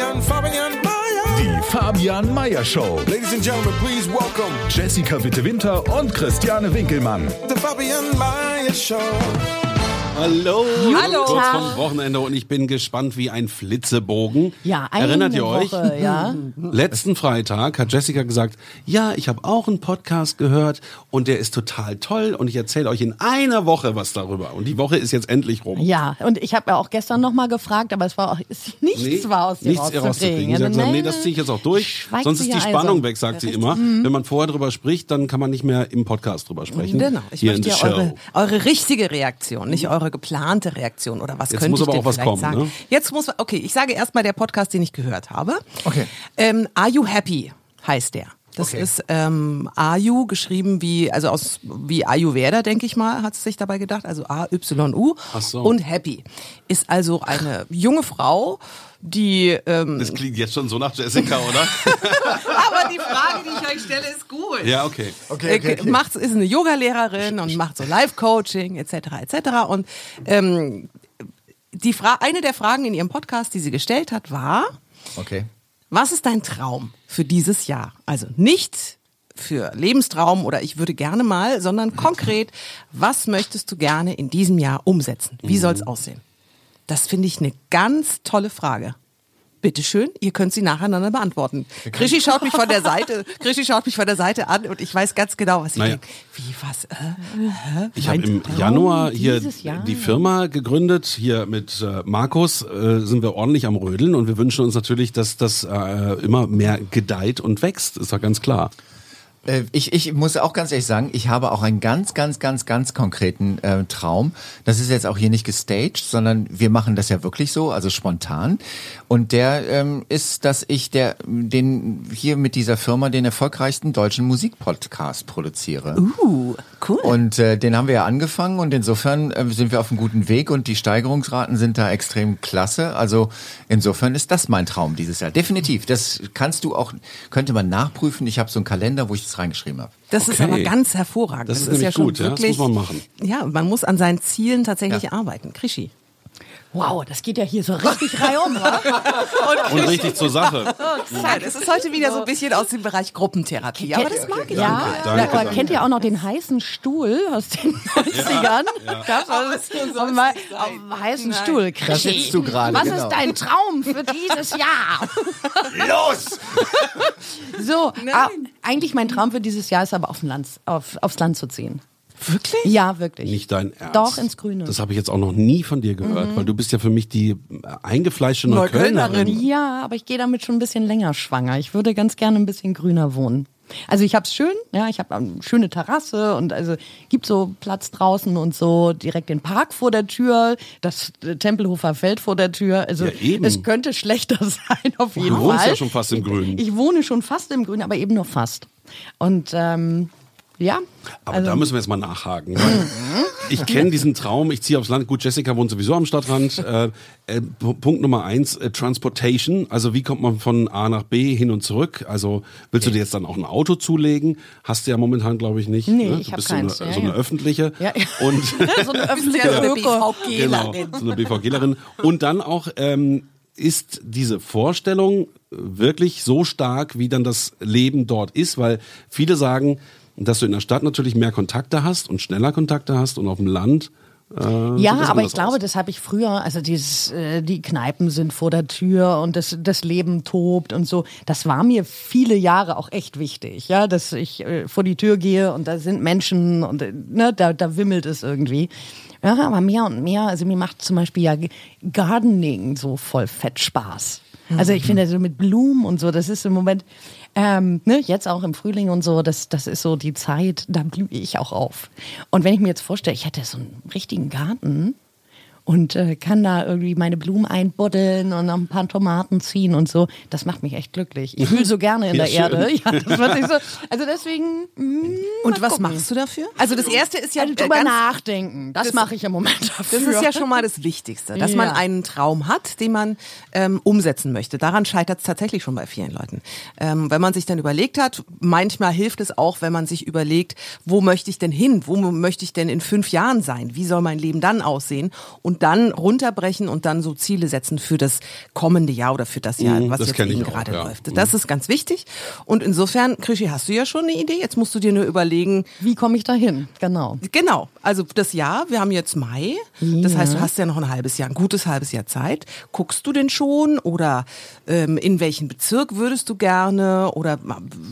Fabian, Fabian, Mayer. Die Fabian Meyer Show. Ladies and gentlemen, please welcome Jessica Witte-Winter und Christiane Winkelmann. the Fabian Mayer Show. Hallo. Hallo. Kurz vom Wochenende und ich bin gespannt wie ein Flitzebogen. Ja, eine Erinnert ihr euch? Woche, ja. Letzten Freitag hat Jessica gesagt, ja, ich habe auch einen Podcast gehört und der ist total toll und ich erzähle euch in einer Woche was darüber. Und die Woche ist jetzt endlich rum. Ja, und ich habe ja auch gestern noch mal gefragt, aber es war auch ist nichts Nee, war aus dir nichts rauszukriegen. Sie hat gesagt, nee, das ziehe ich jetzt auch durch. Sonst ist die ja Spannung also. weg, sagt sie immer. Wenn man vorher drüber spricht, dann kann man nicht mehr im Podcast drüber sprechen. Genau, ich Hier möchte ja eure, eure richtige Reaktion, nicht eure geplante Reaktion oder was Jetzt könnte muss ich aber denn auch was vielleicht kommen, sagen. ne? Jetzt muss, okay, ich sage erstmal der Podcast, den ich gehört habe. Okay. Ähm, Are You Happy heißt der. Das Okay. ist ähm, Ayu geschrieben wie, also aus wie Ayurveda, denke ich mal, hat es sich dabei gedacht. Also A-Y-U Ach so. und Happy. Ist also eine junge Frau, die ähm, Das klingt jetzt schon so nach Jessica, oder? aber die Frage, die ich euch stelle, ist gut. ja, okay. Okay, okay, okay. Äh, Macht, ist eine Yogalehrerin und macht so Live-Coaching etc. etc. Und ähm, die Fra eine der Fragen in ihrem Podcast, die sie gestellt hat, war: Okay. Was ist dein Traum für dieses Jahr? Also nicht für Lebenstraum oder ich würde gerne mal, sondern konkret, was möchtest du gerne in diesem Jahr umsetzen? Wie soll es aussehen? Das finde ich eine ganz tolle Frage. Bitte schön, ihr könnt sie nacheinander beantworten. Krischi schaut mich von der Seite, Krischi schaut mich von der Seite an und ich weiß ganz genau, was sie Naja. denkt. Wie was? Äh, hä? Ich habe im? Januar hier Jahr. die Firma gegründet. Hier mit äh, Markus äh, sind wir ordentlich am Rödeln und wir wünschen uns natürlich, dass das äh, immer mehr gedeiht und wächst. Ist doch ganz klar. Äh, Ich, ich muss auch ganz ehrlich sagen, ich habe auch einen ganz, ganz, ganz, ganz konkreten äh, Traum. Das ist jetzt auch hier nicht gestaged, sondern wir machen das ja wirklich so, also spontan. Und der ähm, ist, dass ich der, den hier mit dieser Firma den erfolgreichsten deutschen Musikpodcast produziere. Uh, cool. Und äh, den haben wir ja angefangen und insofern äh, sind wir auf einem guten Weg und die Steigerungsraten sind da extrem klasse. Also insofern ist das mein Traum dieses Jahr. Definitiv. Das kannst du auch, könnte man nachprüfen. Ich habe so einen Kalender, wo ich das reingeschrieben habe. Das ist Okay. aber ganz hervorragend. Das ist nämlich schon gut, ja, das wirklich, muss man machen. Ja, man muss an seinen Zielen tatsächlich Ja. arbeiten. Krischi. Wow, das geht ja hier so richtig reihum, wa? Und richtig zur Sache. Ja, das ist heute wieder so ein bisschen aus dem Bereich Gruppentherapie. Aber das mag ich. Ja, danke, aber danke. kennt ihr auch noch den heißen Stuhl aus den 90ern? Das war auf, mal, auf dem heißen Stuhl. Da sitzt du gerade, Was genau. ist dein Traum für dieses Jahr? Los! So, ah, eigentlich mein Traum für dieses Jahr ist aber auf Land, auf, aufs Land zu ziehen. Wirklich? Ja, wirklich. Nicht dein Ernst. Doch, ins Grüne. Das habe ich jetzt auch noch nie von dir gehört, weil du bist ja für mich die eingefleischte Neuköllnerin. Neuköllnerin. Ja, aber ich gehe damit schon ein bisschen länger schwanger. Ich würde ganz gerne ein bisschen grüner wohnen. Also ich habe es schön, ja, ich habe eine schöne Terrasse und also gibt so Platz draußen und so direkt den Park vor der Tür, das äh, Tempelhofer Feld vor der Tür. Also Ja, eben. es könnte schlechter sein auf jeden Du wohnst Fall. ja schon fast im Grünen. Ich wohne schon fast im Grünen, aber eben nur fast. Und ähm, ja, Aber also, da müssen wir jetzt mal nachhaken. Weil ich kenne diesen Traum, ich ziehe aufs Land. Gut, Jessica wohnt sowieso am Stadtrand. Äh, äh, Punkt Nummer eins, äh, Transportation. Also wie kommt man von A nach B hin und zurück? Also willst du dir jetzt dann auch ein Auto zulegen? Hast du ja momentan, glaube ich, nicht. Nee, ne? ich Du hab bist keins, so eine, so eine ja. öffentliche. Ja. Und so eine öffentliche Ja, so eine Öko. Genau, BVGlerin. so eine BVGlerin. Und dann auch, ähm, ist diese Vorstellung wirklich so stark, wie dann das Leben dort ist? Weil viele sagen, dass du in der Stadt natürlich mehr Kontakte hast und schneller Kontakte hast und auf dem Land. Äh, Ja, aber ich glaube, aus. das habe ich früher, also dieses, äh, die Kneipen sind vor der Tür und das, das Leben tobt und so. Das war mir viele Jahre auch echt wichtig, ja, dass ich äh, vor die Tür gehe und da sind Menschen und äh, ne, da, da wimmelt es irgendwie. Ja, aber mehr und mehr, also mir macht zum Beispiel ja Gardening so voll fett Spaß. Also ich finde so mit Blumen und so, das ist im Moment, Ähm, ne, jetzt auch im Frühling und so, das, das ist so die Zeit, da blühe ich auch auf. Und wenn ich mir jetzt vorstelle, ich hätte so einen richtigen Garten und äh, kann da irgendwie meine Blumen einbuddeln und noch ein paar Tomaten ziehen und so, das macht mich echt glücklich. Ich wühle so gerne in Ja, der schön. Erde. Ja, das wird so, also deswegen. mm, Und was gucken. machst du dafür? Also das erste ist ja Also drüber ganz nachdenken. Das, das- mache ich im Moment dafür. Das ist ja schon mal das Wichtigste, dass man Ja. einen Traum hat, den man ähm, umsetzen möchte. Daran scheitert es tatsächlich schon bei vielen Leuten. Ähm, wenn man sich dann überlegt hat, manchmal hilft es auch, wenn man sich überlegt, wo möchte ich denn hin? Wo möchte ich denn in fünf Jahren sein? Wie soll mein Leben dann aussehen? Und dann runterbrechen und dann so Ziele setzen für das kommende Jahr oder für das Jahr, Mhm, was das jetzt eben auch, gerade ja. läuft. Das ist ganz wichtig. Und insofern, Krischi, hast du ja schon eine Idee. Jetzt musst du dir nur überlegen, Wie komme ich da hin? Genau. Genau, also das Jahr, wir haben jetzt Mai, das heißt, du hast ja noch ein halbes Jahr, ein gutes halbes Jahr Zeit. Guckst du denn schon oder ähm, in welchen Bezirk würdest du gerne oder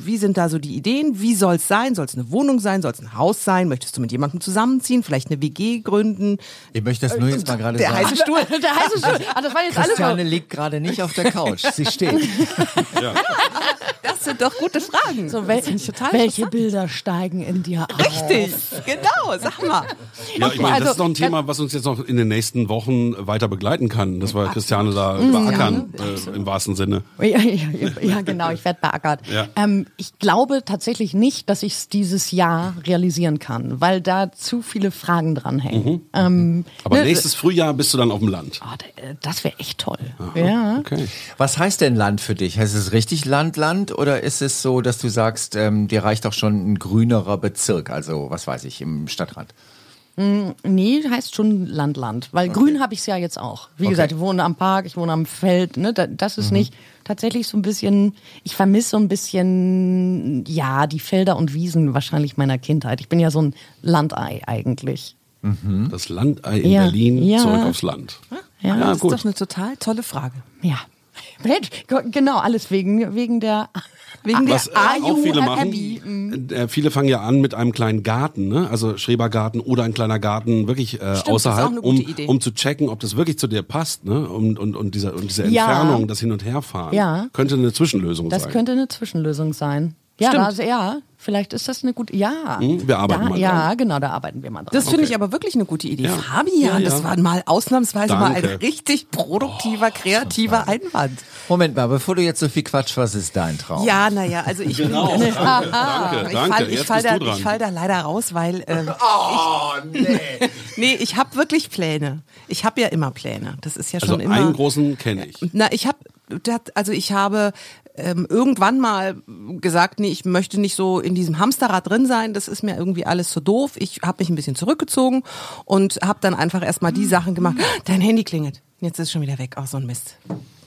wie sind da so die Ideen? Wie soll es sein? Soll es eine Wohnung sein? Soll es ein Haus sein? Möchtest du mit jemandem zusammenziehen? Vielleicht eine WG gründen? Ich möchte das nur jetzt mal gerade Der sagen. heiße Stuhl. Der heiße Stuhl. Ah, das war jetzt alles Christiane so. liegt gerade nicht auf der Couch. Sie steht. Das sind doch gute Fragen. so wel Das welche. Bilder steigen in dir auf? Richtig, genau, sag mal. Ja, ich meine, das also, ist noch ein Thema, was uns jetzt noch in den nächsten Wochen weiter begleiten kann, dass wir Christiane da beackern, äh, im wahrsten Sinne. Ja, ja, ja genau, ich werde beackert. Ja. Ähm, ich glaube tatsächlich nicht, dass ich es dieses Jahr realisieren kann, weil da zu viele Fragen dranhängen. Ähm, Aber ne, nächstes Frühjahr bist du dann auf dem Land. äh, das wäre echt toll. Ja. Okay. Was heißt denn Land für dich? Heißt es richtig Land, Land oder ist es so, dass du sagst, ähm, dir reicht auch schon ein grünerer Bezirk, also was weiß ich, im Stadtrand? Nee, heißt schon Land, Land. Weil grün habe ich es ja jetzt auch. Wie gesagt, ich wohne am Park, ich wohne am Feld. Ne? Da- Das Mhm. ist nicht tatsächlich so ein bisschen, ich vermisse so ein bisschen, ja, die Felder und Wiesen wahrscheinlich meiner Kindheit. Ich bin ja so ein Landei eigentlich. Das Landei in Ja, Berlin, ja. zurück aufs Land. Ja, Ja, das ist gut. doch eine total tolle Frage. Ja. Mensch, Genau, alles wegen, wegen der, Wegen der Was äh, Are auch you viele machen, äh, viele fangen ja an mit einem kleinen Garten, ne? also Schrebergarten oder ein kleiner Garten wirklich äh, Stimmt, das außerhalb, auch um, Idee. um zu checken, ob das wirklich zu dir passt ne? und, und, und diese, und diese Ja. Entfernung, das Hin- und Herfahren, Ja. könnte eine Zwischenlösung das sein. könnte eine Zwischenlösung sein. Ja, also, ja, vielleicht ist das eine gute, ja. Hm, wir arbeiten da, mal Ja, dran. genau, da arbeiten wir mal dran. Das finde ich aber wirklich eine gute Idee. Ja. Fabian, Ja, ja. das war mal ausnahmsweise mal ein Danke. richtig produktiver, kreativer Einwand. Moment mal, bevor du jetzt so viel Quatsch, was ist dein Traum? Ja, naja, also ich bin. Genau. danke, danke. Ich fall, ich, fall da, ich fall da leider raus, weil ähm, Oh, nee. nee, ich habe wirklich Pläne. Ich habe ja immer Pläne. Das ist ja also schon immer. einen großen kenne ich. Na, ich habe, also ich habe ähm, irgendwann mal gesagt, nee, ich möchte nicht so in diesem Hamsterrad drin sein. Das ist mir irgendwie alles zu doof. Ich habe mich ein bisschen zurückgezogen und habe dann einfach erstmal die Sachen gemacht. Dein Handy klingelt. Jetzt ist es schon wieder weg. Ach, so ein Mist.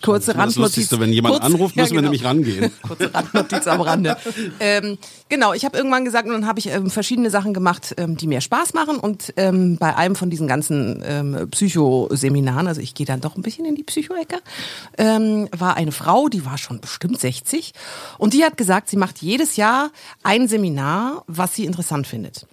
Kurze Das Randnotiz. Lustigste, wenn jemand Kurz- anruft, ja, müssen wir genau. nämlich rangehen. Kurze Randnotiz am Rande. ähm, genau, ich habe irgendwann gesagt, und dann habe ich ähm, verschiedene Sachen gemacht, ähm, die mir Spaß machen. Und ähm, bei einem von diesen ganzen ähm, Psychoseminaren, also ich gehe dann doch ein bisschen in die Psycho-Ecke, ähm, war eine Frau, die war schon bestimmt 60. Und die hat gesagt, sie macht jedes Jahr ein Seminar, was sie interessant findet.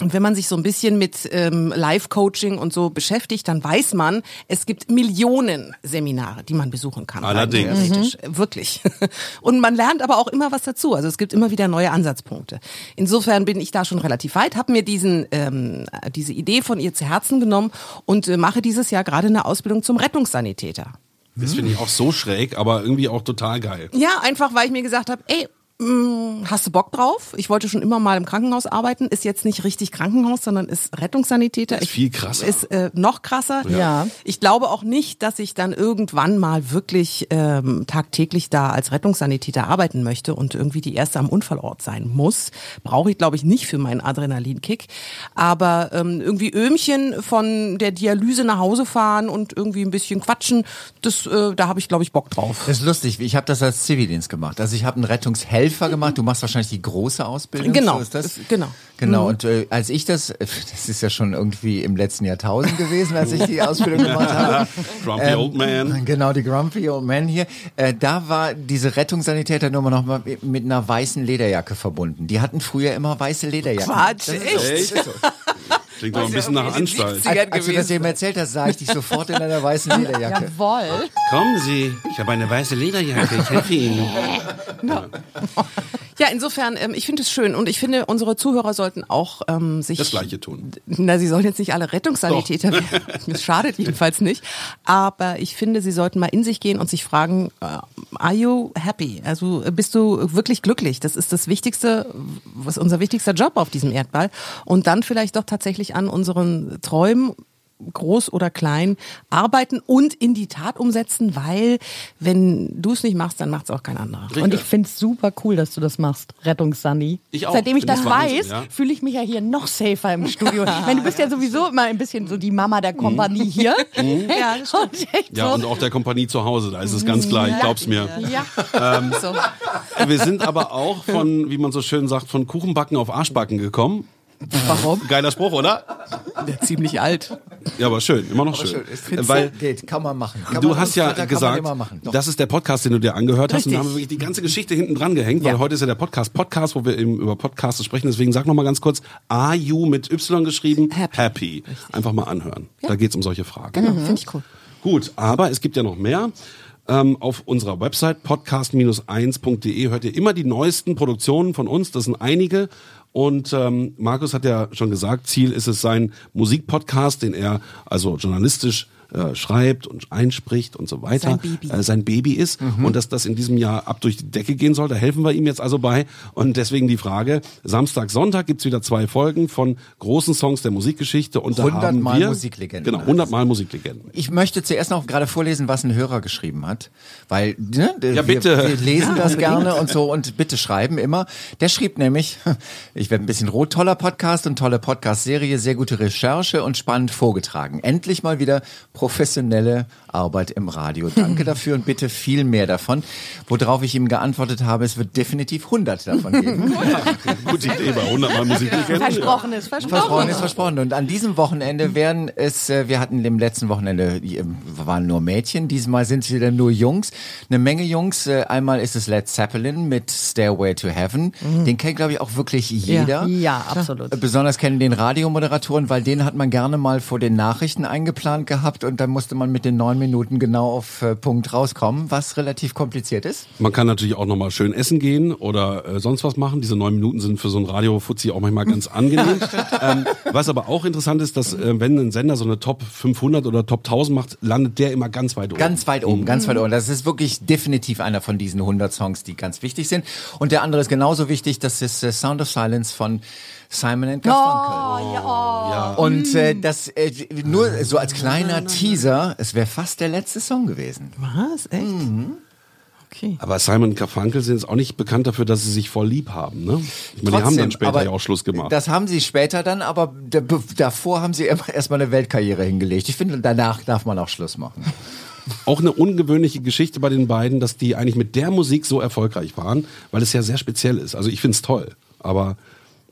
Und wenn man sich so ein bisschen mit ähm, Live-Coaching und so beschäftigt, dann weiß man, es gibt Millionen Seminare, die man besuchen kann. Allerdings. theoretisch. Wirklich. Und man lernt aber auch immer was dazu. Also es gibt immer wieder neue Ansatzpunkte. Insofern bin ich da schon relativ weit, habe mir diesen ähm, diese Idee von ihr zu Herzen genommen und äh, mache dieses Jahr gerade eine Ausbildung zum Rettungssanitäter. Das finde ich auch so schräg, aber irgendwie auch total geil. Ja, einfach weil ich mir gesagt habe, ey, hast du Bock drauf? Ich wollte schon immer mal im Krankenhaus arbeiten. Ist jetzt nicht richtig Krankenhaus, sondern ist Rettungssanitäter. Ist Ich- viel krasser. Ist äh, noch krasser. Ja. Ich glaube auch nicht, dass ich dann irgendwann mal wirklich ähm, tagtäglich da als Rettungssanitäter arbeiten möchte und irgendwie die erste am Unfallort sein muss. Brauche ich, glaube ich, nicht für meinen Adrenalinkick. Aber ähm, irgendwie Öhmchen von der Dialyse nach Hause fahren und irgendwie ein bisschen quatschen, das, äh, da habe ich, glaube ich, Bock drauf. Das ist lustig, ich habe das als Zivildienst gemacht. Also ich habe einen Rettungshelfer gemacht, du machst wahrscheinlich die große Ausbildung. Genau, so ist das? das- genau. Genau, und äh, als ich das, das ist ja schon irgendwie im letzten Jahrtausend gewesen, als ich die Ausbildung gemacht habe. Grumpy Old Man. Genau, die Grumpy Old Man hier. Äh, da war diese Rettungssanitäternummer noch mal mit einer weißen Lederjacke verbunden. Die hatten früher immer weiße Lederjacken. Quatsch, Das ist so. echt? So. Klingt doch ein bisschen nach Anstalt. Als, als du das eben erzählt hast, sah ich dich sofort in einer weißen Lederjacke. Jawohl. Kommen Sie, ich habe eine weiße Lederjacke, ich helfe Ihnen. Ja, insofern, ähm, ich finde es schön und ich finde, unsere Zuhörer sollten auch ähm, sich. Das Gleiche tun. Na, sie sollen jetzt nicht alle Rettungssanitäter werden. Das schadet jedenfalls nicht. Aber ich finde, sie sollten mal in sich gehen und sich fragen, äh, are you happy? Also äh, bist du wirklich glücklich? Das ist das Wichtigste, was unser wichtigster Job auf diesem Erdball. Und dann vielleicht doch tatsächlich an unseren Träumen groß oder klein arbeiten und in die Tat umsetzen, weil wenn du es nicht machst, dann macht es auch kein anderer. Und ich finde es super cool, dass du das machst, Rettungs-Sunny. Ich auch. Seitdem ich das ich Wahnsinn, weiß, ja. fühle ich mich ja hier noch safer im Studio. ich meine, du bist ja sowieso immer ein bisschen so die Mama der Kompanie hier. ja, das stimmt. echt Ja, und auch der Kompanie zu Hause, da ist es ganz gleich, glaub's mir. ja. So. Wir sind aber auch von, wie man so schön sagt, von Kuchenbacken auf Arschbacken gekommen. Warum? Geiler Spruch, oder? Der ziemlich alt. Ja, aber schön, immer noch schön. Weil geht, kann man machen. Kann du man hast ja gesagt, das ist der Podcast, den du dir angehört hast. Und da Richtig. haben wir wirklich die ganze Geschichte hinten dran gehängt, weil Ja. heute ist ja der Podcast Podcast, wo wir eben über Podcasts sprechen. Deswegen sag noch mal ganz kurz, Are You mit Y geschrieben? Happy. Einfach mal anhören. Da geht's um solche Fragen. Genau, finde ich cool. Gut, aber es gibt ja noch mehr. Ähm, auf unserer Website podcast-1.de hört ihr immer die neuesten Produktionen von uns. Das sind einige. Und ähm, Markus hat ja schon gesagt, Ziel ist es sein Musikpodcast, den er also journalistisch äh, schreibt und einspricht und so weiter. Sein Baby. Äh, sein Baby ist und dass das in diesem Jahr ab durch die Decke gehen soll. Da helfen wir ihm jetzt also bei. Und deswegen die Frage, Samstag, Sonntag gibt's wieder zwei Folgen von großen Songs der Musikgeschichte. Und da 100 haben Mal wir, Musiklegenden Genau, heißt 100 Mal Musiklegenden. Ich möchte zuerst noch gerade vorlesen, was ein Hörer geschrieben hat, weil ne, Ja, wir, bitte. wir lesen das gerne und so und bitte schreiben immer. Der schrieb nämlich, ich werde ein bisschen rot, toller Podcast und tolle Podcast-Serie, sehr gute Recherche und spannend vorgetragen. Endlich mal wieder professionelle Arbeit im Radio. Danke dafür und bitte viel mehr davon. Worauf ich ihm geantwortet habe, es wird definitiv 100 davon geben. Gute Idee bei 100 Mal Musiklegenden. Versprochen ist versprochen. Versprochen ist versprochen. Und an diesem Wochenende werden es, äh, wir hatten im letzten Wochenende, ähm, waren nur Mädchen, diesmal sind es wieder nur Jungs. Eine Menge Jungs. Äh, Einmal ist es Led Zeppelin mit Stairway to Heaven. Den kennt, glaube ich, auch wirklich jeder. Ja, absolut. Äh, Besonders kennen den Radiomoderatoren, weil den hat man gerne mal vor den Nachrichten eingeplant gehabt und dann musste man mit den neun Minuten genau auf äh, Punkt rauskommen, was relativ kompliziert ist. Man kann natürlich auch nochmal schön essen gehen oder äh, sonst was machen. Diese neun Minuten sind für so ein Radio-Fuzzi auch manchmal ganz angenehm. ähm, was aber auch interessant ist, dass äh, wenn ein Sender so eine Top 500 oder Top 1000 macht, landet der immer ganz weit oben. Ganz weit oben, ganz weit oben. Das ist wirklich definitiv einer von diesen 100 Songs, die ganz wichtig sind. Und der andere ist genauso wichtig, das ist äh, Sound of Silence von Simon and Garfunkel. ja. Und äh, das äh, nur so als kleiner Teaser, es wäre fast der letzte Song gewesen. Was? Echt? Okay. Aber Simon und Garfunkel sind jetzt auch nicht bekannt dafür, dass sie sich voll lieb haben. Ne? Ich meine, die haben dann später ja auch Schluss gemacht. Das haben sie später dann, aber da- be- davor haben sie immer erstmal eine Weltkarriere hingelegt. Ich finde, danach darf man auch Schluss machen. Auch eine ungewöhnliche Geschichte bei den beiden, dass die eigentlich mit der Musik so erfolgreich waren, weil es ja sehr speziell ist. Also ich find's toll, aber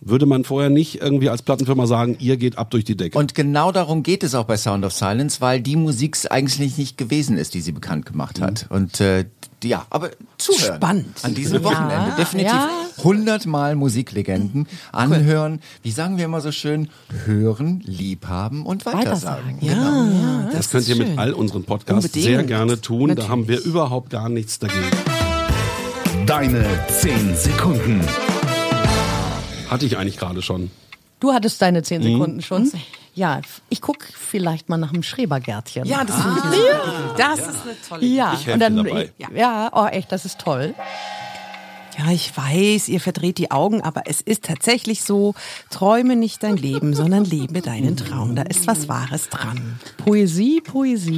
würde man vorher nicht irgendwie als Plattenfirma sagen, ihr geht ab durch die Decke. Und genau darum geht es auch bei Sound of Silence, weil die Musik eigentlich nicht gewesen ist, die sie bekannt gemacht hat. Und äh, ja, aber zuhören. Spannend. An diesem Wochenende. Definitiv ja. 100 Mal Musiklegenden anhören. Wie sagen wir immer so schön? Hören, liebhaben und weitersagen. Weitersagen. Genau. Ja, das könnt ihr mit all unseren Podcasts Unbedingt. sehr gerne tun. Da Natürlich. haben wir überhaupt gar nichts dagegen. Deine 10 Sekunden. Hatte ich eigentlich gerade schon. Du hattest deine zehn Mhm. Sekunden schon. Ja, ich guck vielleicht mal nach dem Schrebergärtchen. Ja, das eine super Idee. Das ist eine tolle Idee. ja. Ich und dann, dabei. Ja, oh echt, das ist toll. Ja, ich weiß, ihr verdreht die Augen, aber es ist tatsächlich so, träume nicht dein Leben, sondern lebe deinen Traum. Da ist was Wahres dran. Poesie, Poesie.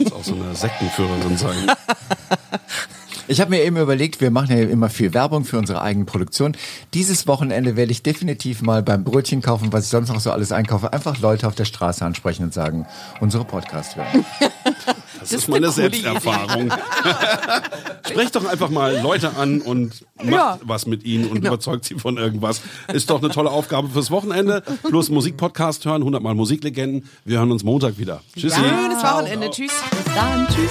Das auch so eine Sektenführerin sein. Ich habe mir eben überlegt, wir machen ja immer viel Werbung für unsere eigene Produktion. Dieses Wochenende werde ich definitiv mal beim Brötchen kaufen, was ich sonst noch so alles einkaufe, einfach Leute auf der Straße ansprechen und sagen, unsere Podcast hören. Das, ist meine Selbsterfahrung. Sprecht doch einfach mal Leute an und macht Ja. was mit ihnen Genau. und überzeugt sie von irgendwas. Ist doch eine tolle Aufgabe fürs Wochenende. Plus Musikpodcast hören, 100 Mal Musiklegenden. Wir hören uns Montag wieder. Tschüssi. Schönes Wochenende. Tschüss. Bis dann, tschüss.